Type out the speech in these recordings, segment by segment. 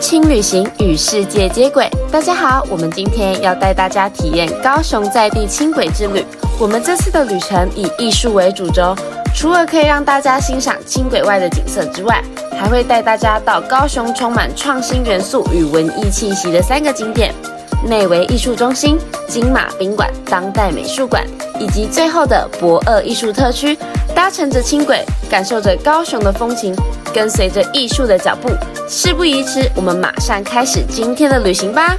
轻旅行与世界接轨。大家好，我们今天要带大家体验高雄在地轻轨之旅。我们这次的旅程以艺术为主轴，除了可以让大家欣赏轻轨外的景色之外，还会带大家到高雄充满创新元素与文艺气息的三个景点：内围艺术中心、金马宾馆、当代美术馆，以及最后的博二艺术特区。搭乘着轻轨，感受着高雄的风情，跟随着艺术的脚步。事不宜迟，我们马上开始今天的旅行吧。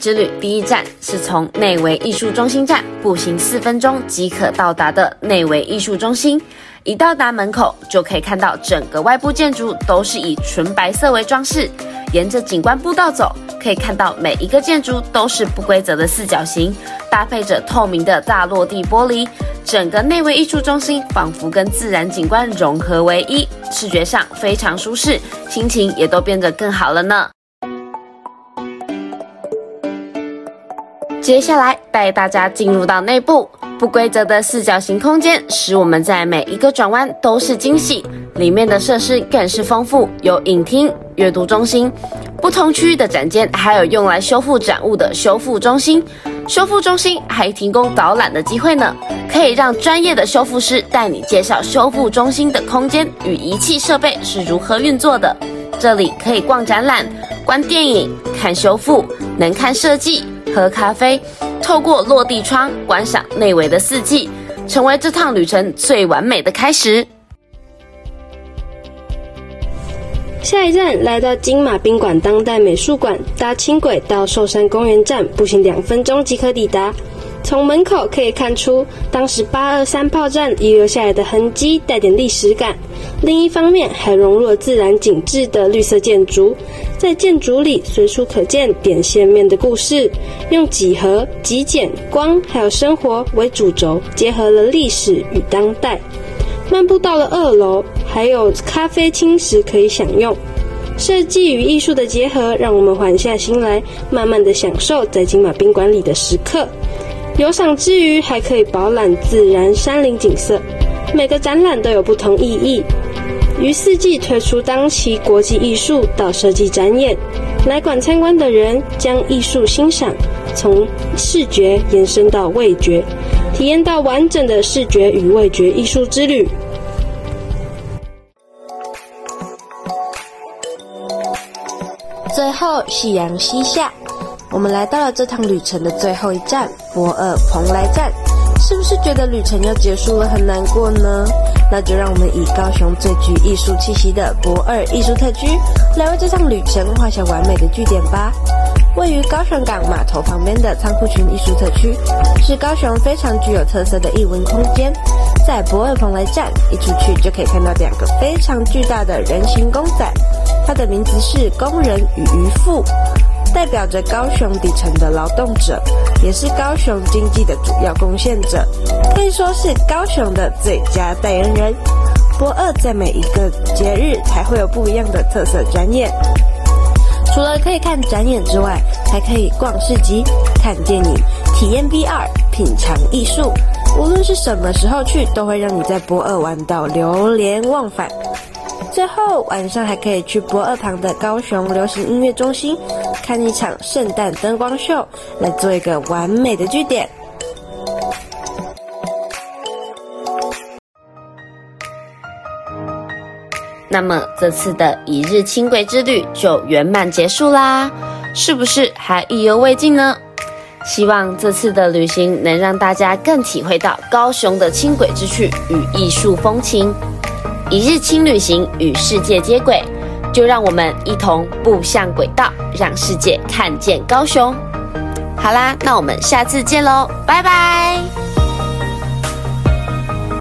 之旅第一站是从内围艺术中心站步行四分钟即可到达的内围艺术中心。一到达门口，就可以看到整个外部建筑都是以纯白色为装饰。沿着景观步道走，可以看到每一个建筑都是不规则的四角形，搭配着透明的大落地玻璃。整个内围艺术中心仿佛跟自然景观融合为一，视觉上非常舒适，心情也都变得更好了呢。接下来带大家进入到内部，不规则的四角形空间使我们在每一个转弯都是惊喜，里面的设施更是丰富，有影厅、阅读中心。不同区域的展间还有用来修复展物的修复中心，修复中心还提供导览的机会呢，可以让专业的修复师带你介绍修复中心的空间与仪器设备是如何运作的。这里可以逛展览、观电影、看修复，能看设计、喝咖啡，透过落地窗观赏内围的四季，成为这趟旅程最完美的开始。下一站来到金马宾馆当代美术馆，搭轻轨到寿山公园站，步行两分钟即可抵达。从门口可以看出，当时八二三炮战遗留下来的痕迹，带点历史感。另一方面，还融入了自然景致的绿色建筑，在建筑里随处可见点线面的故事，用几何、极简、光还有生活为主轴，结合了历史与当代。漫步到了二楼，还有咖啡轻食可以享用。设计与艺术的结合，让我们缓下心来，慢慢的享受在金马宾馆里的时刻。游赏之余，还可以饱览自然山林景色。每个展览都有不同意义。于四季推出当期国际艺术到设计展演，来馆参观的人将艺术欣赏从视觉延伸到味觉。体验到完整的视觉与味觉艺术之旅。最后，夕阳西下，我们来到了这趟旅程的最后一站——博二蓬莱站。是不是觉得旅程要结束了，很难过呢？那就让我们以高雄最具艺术气息的博二艺术特区，来为这趟旅程画下完美的句点吧。位于高雄港码头旁边的仓库群艺术特区，是高雄非常具有特色的艺文空间。在博尔蓬莱站一出去，就可以看到两个非常巨大的人形公仔，它的名字是工人与渔夫，代表着高雄底层的劳动者，也是高雄经济的主要贡献者，可以说是高雄的最佳代言人。博二在每一个节日才会有不一样的特色展演。除了可以看展演之外，还可以逛市集、看电影、体验 VR、品尝艺术。无论是什么时候去，都会让你在博二玩到流连忘返。最后晚上还可以去博二旁的高雄流行音乐中心，看一场圣诞灯光秀，来做一个完美的句点。那么这次的一日轻轨之旅就圆满结束啦，是不是还意犹未尽呢？希望这次的旅行能让大家更体会到高雄的轻轨之趣与艺术风情。一日轻旅行与世界接轨，就让我们一同步向轨道，让世界看见高雄。好啦，那我们下次见喽，拜拜。